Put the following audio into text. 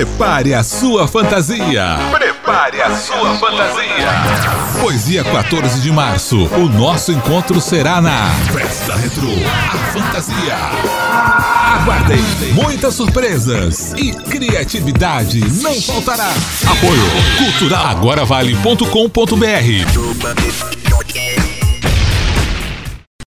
Prepare a sua fantasia. Prepare a sua fantasia. Poesia 14 de março. O nosso encontro será na Festa Retro. A fantasia. Aguardem muitas surpresas e criatividade não faltará. Apoio Cultural. Agora vale.com.br.